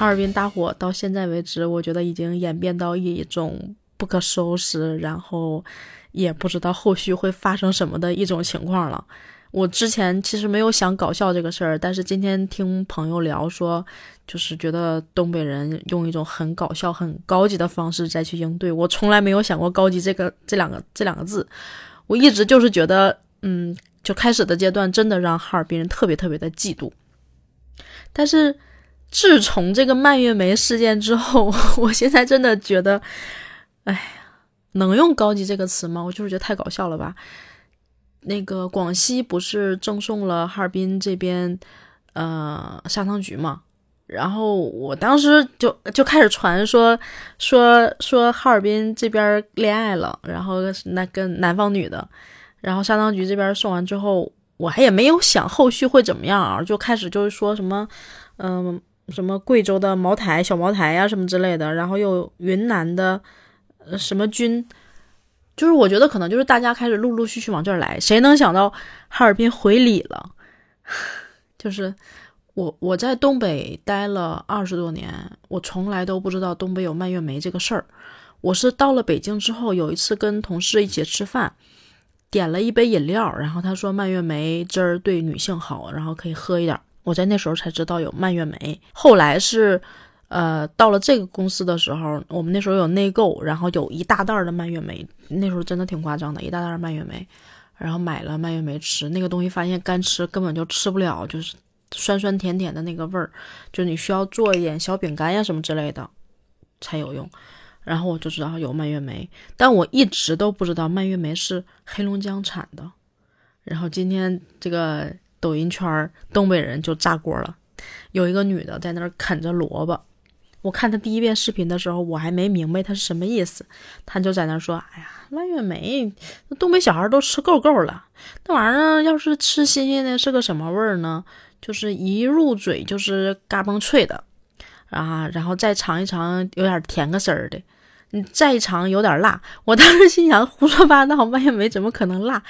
哈尔滨大火到现在为止，我觉得已经演变到一种不可收拾，然后也不知道后续会发生什么的一种情况了。我之前其实没有想搞笑这个事儿，但是今天听朋友聊说，就是觉得东北人用一种很搞笑、很高级的方式再去应对。我从来没有想过“高级”这个这两个这两个字，我一直就是觉得，嗯，就开始的阶段真的让哈尔滨人特别特别的嫉妒。但是自从这个蔓越莓事件之后，我现在真的觉得，哎呀，能用“高级”这个词吗？我就是觉得太搞笑了吧。那个广西不是赠送了哈尔滨这边，呃，砂糖橘嘛？然后我当时就就开始传说说说哈尔滨这边恋爱了，然后那跟南方女的，然后砂糖橘这边送完之后，我还也没有想后续会怎么样啊，就开始就是说什么，嗯，什么贵州的茅台小茅台呀什么之类的，然后又云南的呃什么菌。就是我觉得可能就是大家开始陆陆续续往这儿来，谁能想到哈尔滨回礼了？就是我我在东北待了二十多年，我从来都不知道东北有蔓越莓这个事儿。我是到了北京之后，有一次跟同事一起吃饭，点了一杯饮料，然后他说蔓越莓汁儿对女性好，然后可以喝一点。我在那时候才知道有蔓越莓，后来是。呃，到了这个公司的时候，我们那时候有内购，然后有一大袋的蔓越莓，那时候真的挺夸张的，一大袋蔓越莓，然后买了蔓越莓吃，那个东西发现干吃根本就吃不了，就是酸酸甜甜的那个味儿，就你需要做一点小饼干呀什么之类的才有用。然后我就知道有蔓越莓，但我一直都不知道蔓越莓是黑龙江产的。然后今天这个抖音圈东北人就炸锅了，有一个女的在那儿啃着萝卜。我看她第一遍视频的时候，我还没明白她是什么意思，她就在那说：“哎呀，蔓越莓，那东北小孩都吃够够了，那玩意儿要是吃新鲜的，是个什么味儿呢？就是一入嘴就是嘎嘣脆的，啊，然后再尝一尝，有点甜个丝儿的，你再尝有点辣。我当时心想，胡说八道，蔓越莓怎么可能辣？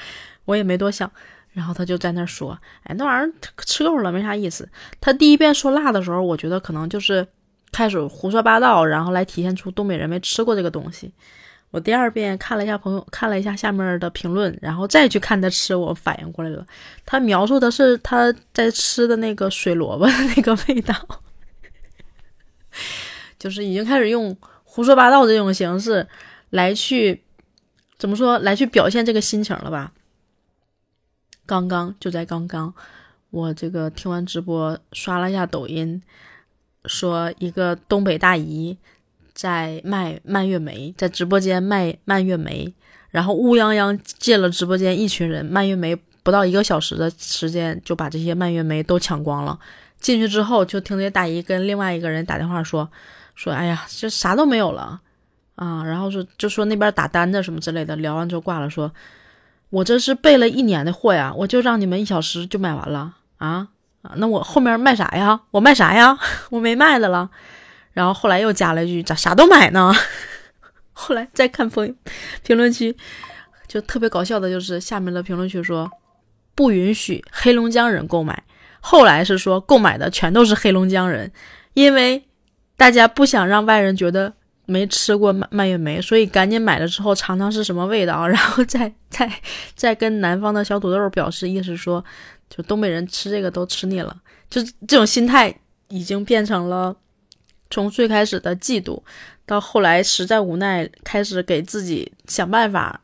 我也没多想。然后他就在那说：，哎，那玩意儿吃够了，没啥意思。他第一遍说辣的时候，我觉得可能就是。”开始胡说八道，然后来体现出东北人没吃过这个东西。我第二遍看了一下朋友，看了一下下面的评论，然后再去看他吃，我反应过来了。他描述的是他在吃的那个水萝卜的那个味道，就是已经开始用胡说八道这种形式来去怎么说来去表现这个心情了吧？刚刚就在刚刚，我这个听完直播，刷了一下抖音。说一个东北大姨在卖蔓越莓，在直播间卖蔓越莓，然后乌泱泱进了直播间，一群人，蔓越莓不到一个小时的时间就把这些蔓越莓都抢光了。进去之后，就听那大姨跟另外一个人打电话说：“说哎呀，这啥都没有了啊！”然后说就说那边打单子什么之类的。聊完之后挂了，说：“我这是备了一年的货呀，我就让你们一小时就买完了啊。”，那我后面卖啥呀？我卖啥呀？我没卖的了。然后后来又加了一句：“咋啥都买呢？” 后来再看评评论区，就特别搞笑的，就是下面的评论区说不允许黑龙江人购买。后来是说购买的全都是黑龙江人，因为大家不想让外人觉得没吃过蔓蔓越莓，所以赶紧买了之后尝尝是什么味道，然后再再再跟南方的小土豆表示意思说。就东北人吃这个都吃腻了，就这种心态已经变成了从最开始的嫉妒，到后来实在无奈，开始给自己想办法，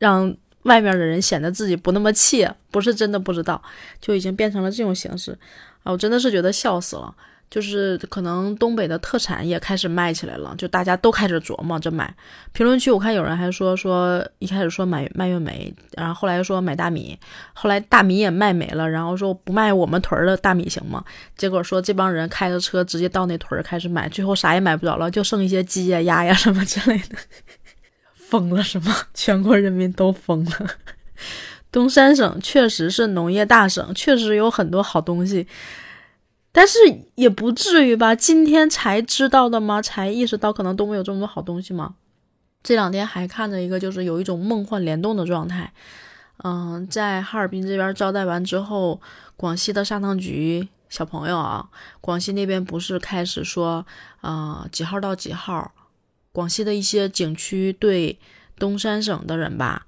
让外面的人显得自己不那么气，不是真的不知道，就已经变成了这种形式啊！我真的是觉得笑死了。就是可能东北的特产也开始卖起来了，就大家都开始琢磨着买。评论区我看有人还说说一开始说买蔓越莓，然后后来说买大米，后来大米也卖没了，然后说不卖我们屯儿的大米行吗？结果说这帮人开着车直接到那屯儿开始买，最后啥也买不着了，就剩一些鸡呀、鸭呀什么之类的，疯了是吗？全国人民都疯了。东三省确实是农业大省，确实有很多好东西。但是也不至于吧？今天才知道的吗？才意识到可能东北有这么多好东西吗？这两天还看着一个，就是有一种梦幻联动的状态。嗯，在哈尔滨这边招待完之后，广西的砂糖橘小朋友啊，广西那边不是开始说，啊几号到几号，广西的一些景区对东三省的人吧，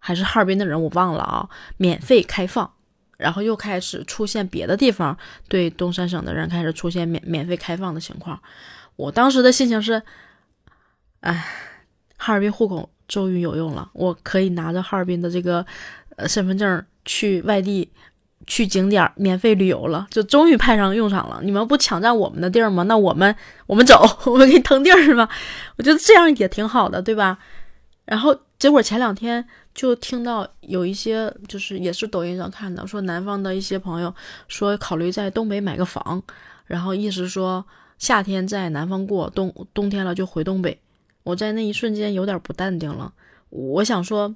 还是哈尔滨的人，我忘了啊，免费开放。然后又开始出现别的地方对东三省的人开始出现免免费开放的情况。我当时的心情是，哎，哈尔滨户口终于有用了，我可以拿着哈尔滨的这个呃身份证去外地。去景点免费旅游了，就终于派上用场了。你们不抢占我们的地儿吗？那我们我们走，我们给你腾地儿是吧？我觉得这样也挺好的，对吧？然后结果前两天就听到有一些，就是也是抖音上看的，说南方的一些朋友说考虑在东北买个房，然后意思说夏天在南方过，冬冬天了就回东北。我在那一瞬间有点不淡定了，我想说。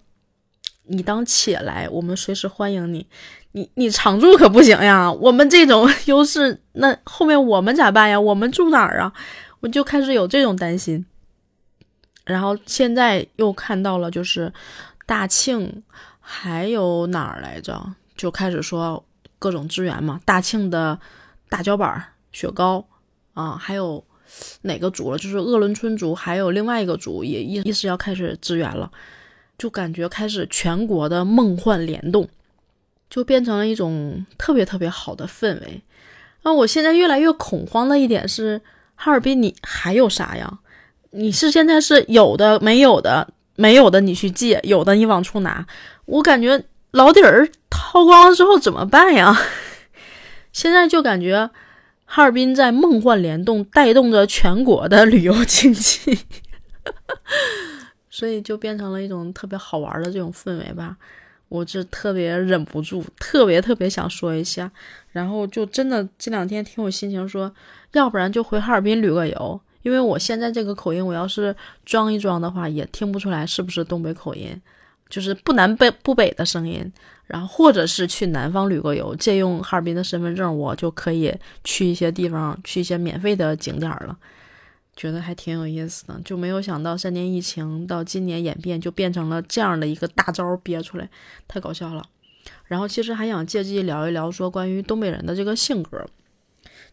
你当且来，我们随时欢迎你。你你常住可不行呀，我们这种优势，那后面我们咋办呀？我们住哪儿啊？我就开始有这种担心。然后现在又看到了，就是大庆还有哪儿来着？就开始说各种支援嘛。大庆的大脚板雪糕啊，还有哪个族了？就是鄂伦春族，还有另外一个族也意意思要开始支援了。就感觉开始全国的梦幻联动，就变成了一种特别特别好的氛围。那我现在越来越恐慌的一点是，哈尔滨你还有啥呀？你是现在是有的没有的，没有的你去借，有的你往出拿。我感觉老底儿掏光了之后怎么办呀？现在就感觉哈尔滨在梦幻联动，带动着全国的旅游经济。所以就变成了一种特别好玩的这种氛围吧，我这特别忍不住，特别特别想说一下，然后就真的这两天挺有心情说，要不然就回哈尔滨旅个游，因为我现在这个口音，我要是装一装的话，也听不出来是不是东北口音，就是不南北不北的声音，然后或者是去南方旅个游，借用哈尔滨的身份证，我就可以去一些地方，去一些免费的景点了。觉得还挺有意思的，就没有想到三年疫情到今年演变，就变成了这样的一个大招憋出来，太搞笑了。然后其实还想借机聊一聊，说关于东北人的这个性格。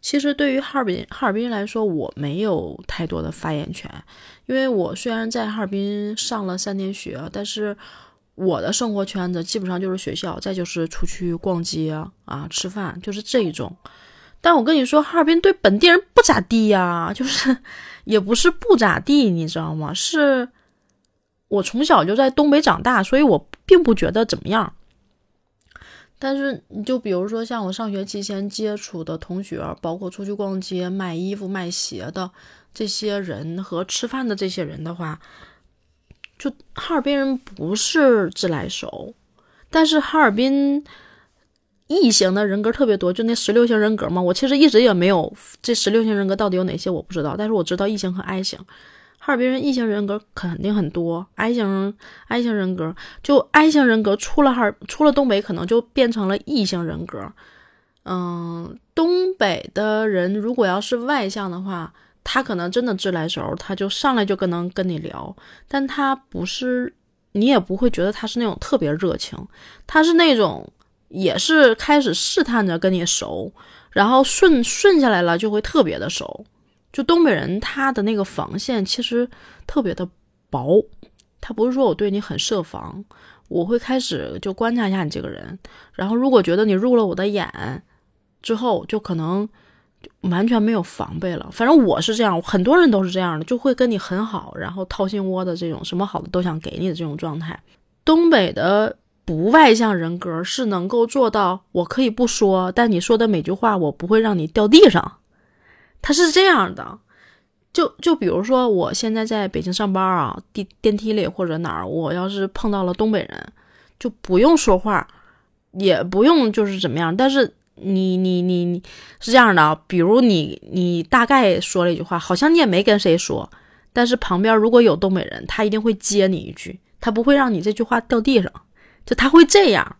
其实对于哈尔滨哈尔滨来说，我没有太多的发言权，因为我虽然在哈尔滨上了三年学，但是我的生活圈子基本上就是学校，再就是出去逛街啊、吃饭，就是这一种。但我跟你说，哈尔滨对本地人不咋地呀，就是也不是不咋地，你知道吗？是我从小就在东北长大，所以我并不觉得怎么样。但是，你就比如说像我上学期间接触的同学，包括出去逛街、卖衣服、卖鞋的这些人和吃饭的这些人的话，就哈尔滨人不是自来熟，但是哈尔滨。异型的人格特别多，就那十六型人格嘛。我其实一直也没有这十六型人格到底有哪些，我不知道。但是我知道异型和 I 型，哈尔滨人异型人格肯定很多。I 型 I 型人格就 I 型人格出了哈尔出了东北，可能就变成了异型人格。嗯，东北的人如果要是外向的话，他可能真的自来熟，他就上来就跟能跟你聊，但他不是，你也不会觉得他是那种特别热情，他是那种。也是开始试探着跟你熟，然后顺顺下来了就会特别的熟。就东北人他的那个防线其实特别的薄，他不是说我对你很设防，我会开始就观察一下你这个人，然后如果觉得你入了我的眼之后，就可能完全没有防备了。反正我是这样，很多人都是这样的，就会跟你很好，然后掏心窝的这种什么好的都想给你的这种状态。东北的。不外向人格是能够做到，我可以不说，但你说的每句话我不会让你掉地上。他是这样的，就就比如说我现在在北京上班啊，电电梯里或者哪儿，我要是碰到了东北人，就不用说话，也不用就是怎么样，但是你你你你是这样的啊，比如你你大概说了一句话，好像你也没跟谁说，但是旁边如果有东北人，他一定会接你一句，他不会让你这句话掉地上。就他会这样，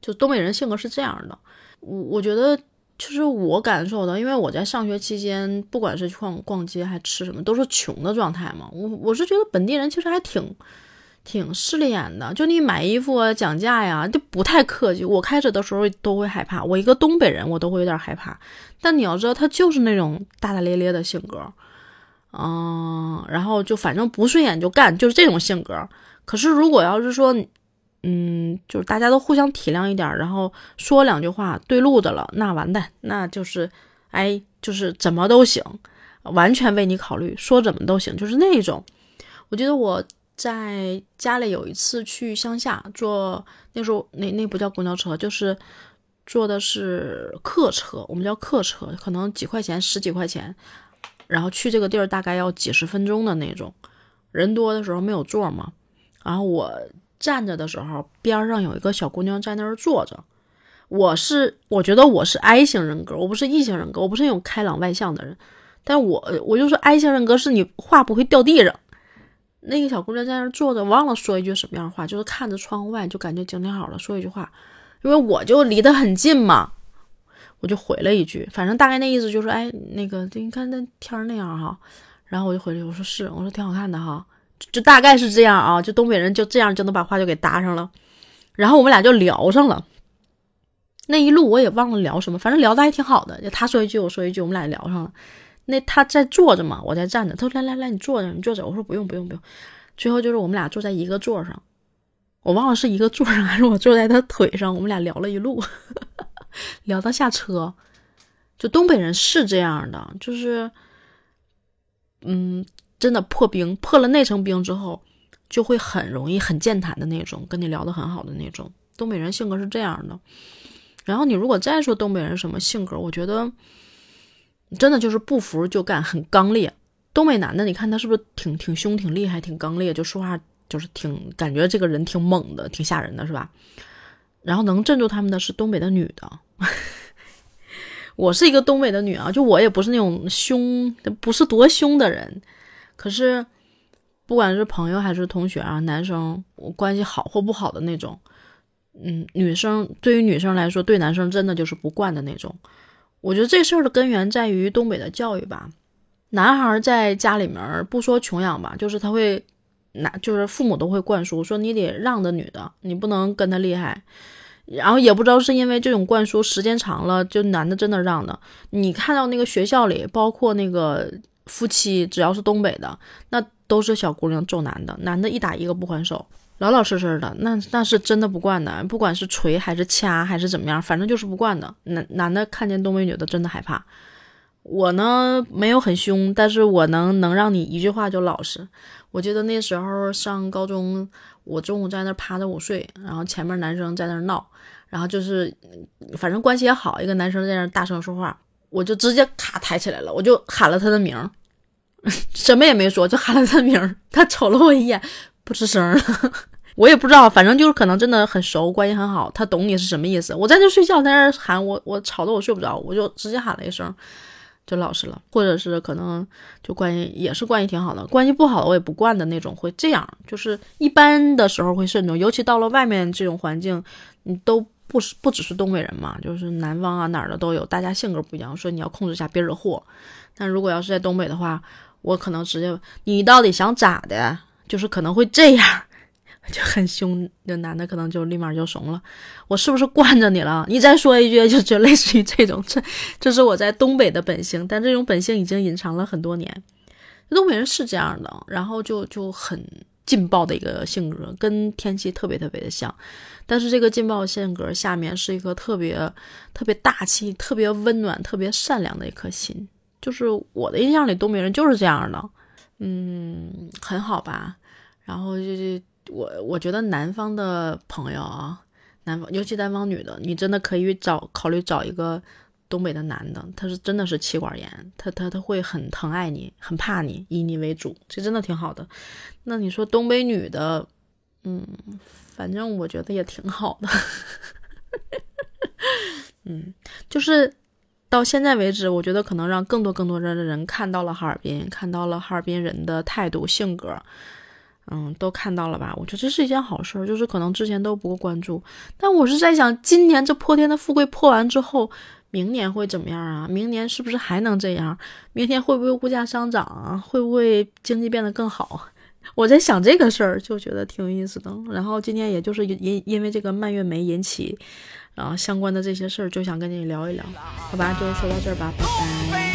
就东北人性格是这样的。我我觉得，就是我感受到，因为我在上学期间，不管是逛逛街还吃什么，都是穷的状态嘛。我我是觉得本地人其实还挺挺势利眼的。就你买衣服啊，讲价呀，就不太客气。我开始的时候都会害怕，我一个东北人，我都会有点害怕。但你要知道，他就是那种大大咧咧的性格，嗯，然后就反正不顺眼就干，就是这种性格。可是如果要是说，嗯，就是大家都互相体谅一点，然后说两句话对路的了，那完蛋，那就是，哎，就是怎么都行，完全为你考虑，说怎么都行，就是那种。我记得我在家里有一次去乡下坐，那时候那那不叫公交车，就是坐的是客车，我们叫客车，可能几块钱，十几块钱，然后去这个地儿大概要几十分钟的那种，人多的时候没有座嘛，然后我。站着的时候，边上有一个小姑娘在那儿坐着。我是，我觉得我是 I 型人格，我不是 E 型人格，我不是那种开朗外向的人。但我，我就说 I 型人格是你话不会掉地上。那个小姑娘在那儿坐着，忘了说一句什么样的话，就是看着窗外，就感觉精神好了，说一句话。因为我就离得很近嘛，我就回了一句，反正大概那意思就是，哎，那个，你看那天那样哈。然后我就回去，我说是，我说挺好看的哈。就大概是这样啊，就东北人就这样就能把话就给搭上了，然后我们俩就聊上了。那一路我也忘了聊什么，反正聊的还挺好的。就他说一句，我说一句，我们俩聊上了。那他在坐着嘛，我在站着。他说：“来来来，你坐着，你坐着。”我说：“不用不用不用。”最后就是我们俩坐在一个座上，我忘了是一个座上还是我坐在他腿上，我们俩聊了一路，聊到下车。就东北人是这样的，就是，嗯。真的破冰，破了那层冰之后，就会很容易很健谈的那种，跟你聊得很好的那种。东北人性格是这样的。然后你如果再说东北人什么性格，我觉得真的就是不服就干，很刚烈。东北男的，你看他是不是挺挺凶、挺厉害、挺刚烈，就说话就是挺感觉这个人挺猛的、挺吓人的，是吧？然后能镇住他们的是东北的女的。我是一个东北的女啊，就我也不是那种凶，不是多凶的人。可是，不管是朋友还是同学啊，男生关系好或不好的那种，嗯，女生对于女生来说，对男生真的就是不惯的那种。我觉得这事儿的根源在于东北的教育吧。男孩在家里面儿不说穷养吧，就是他会拿，就是父母都会灌输说你得让着女的，你不能跟他厉害。然后也不知道是因为这种灌输时间长了，就男的真的让的。你看到那个学校里，包括那个。夫妻只要是东北的，那都是小姑娘揍男的，男的一打一个不还手，老老实实的，那那是真的不惯的，不管是捶还是掐还是怎么样，反正就是不惯的。男男的看见东北女的真的害怕。我呢没有很凶，但是我能能让你一句话就老实。我记得那时候上高中，我中午在那趴着午睡，然后前面男生在那闹，然后就是反正关系也好，一个男生在那大声说话。我就直接卡抬起来了，我就喊了他的名儿，什么也没说，就喊了他的名。他瞅了我一眼，不吱声了。我也不知道，反正就是可能真的很熟，关系很好，他懂你是什么意思。我在那睡觉，在那喊我，我吵得我睡不着，我就直接喊了一声，就老实了。或者是可能就关系也是关系挺好的，关系不好我也不惯的那种，会这样。就是一般的时候会慎重，尤其到了外面这种环境，你都。不是不只是东北人嘛，就是南方啊哪儿的都有，大家性格不一样，所以你要控制一下，别惹祸。但如果要是在东北的话，我可能直接你到底想咋的？就是可能会这样，就很凶。那男的可能就立马就怂了。我是不是惯着你了？你再说一句，就就类似于这种。这 这是我在东北的本性，但这种本性已经隐藏了很多年。东北人是这样的，然后就就很。劲爆的一个性格，跟天气特别特别的像，但是这个劲爆性格下面是一个特别特别大气、特别温暖、特别善良的一颗心。就是我的印象里，东北人就是这样的，嗯，很好吧。然后就就我我觉得南方的朋友啊，南方尤其南方女的，你真的可以找考虑找一个。东北的男的，他是真的是气管炎，他他他会很疼爱你，很怕你，以你为主，这真的挺好的。那你说东北女的，嗯，反正我觉得也挺好的。嗯，就是到现在为止，我觉得可能让更多更多的人看到了哈尔滨，看到了哈尔滨人的态度、性格，嗯，都看到了吧？我觉得这是一件好事，就是可能之前都不够关注，但我是在想，今年这破天的富贵破完之后。明年会怎么样啊？明年是不是还能这样？明天会不会物价上涨啊？会不会经济变得更好？我在想这个事儿，就觉得挺有意思的。然后今天也就是因因为这个蔓越莓引起，然后相关的这些事儿，就想跟你聊一聊，好吧？就说到这儿吧，拜拜。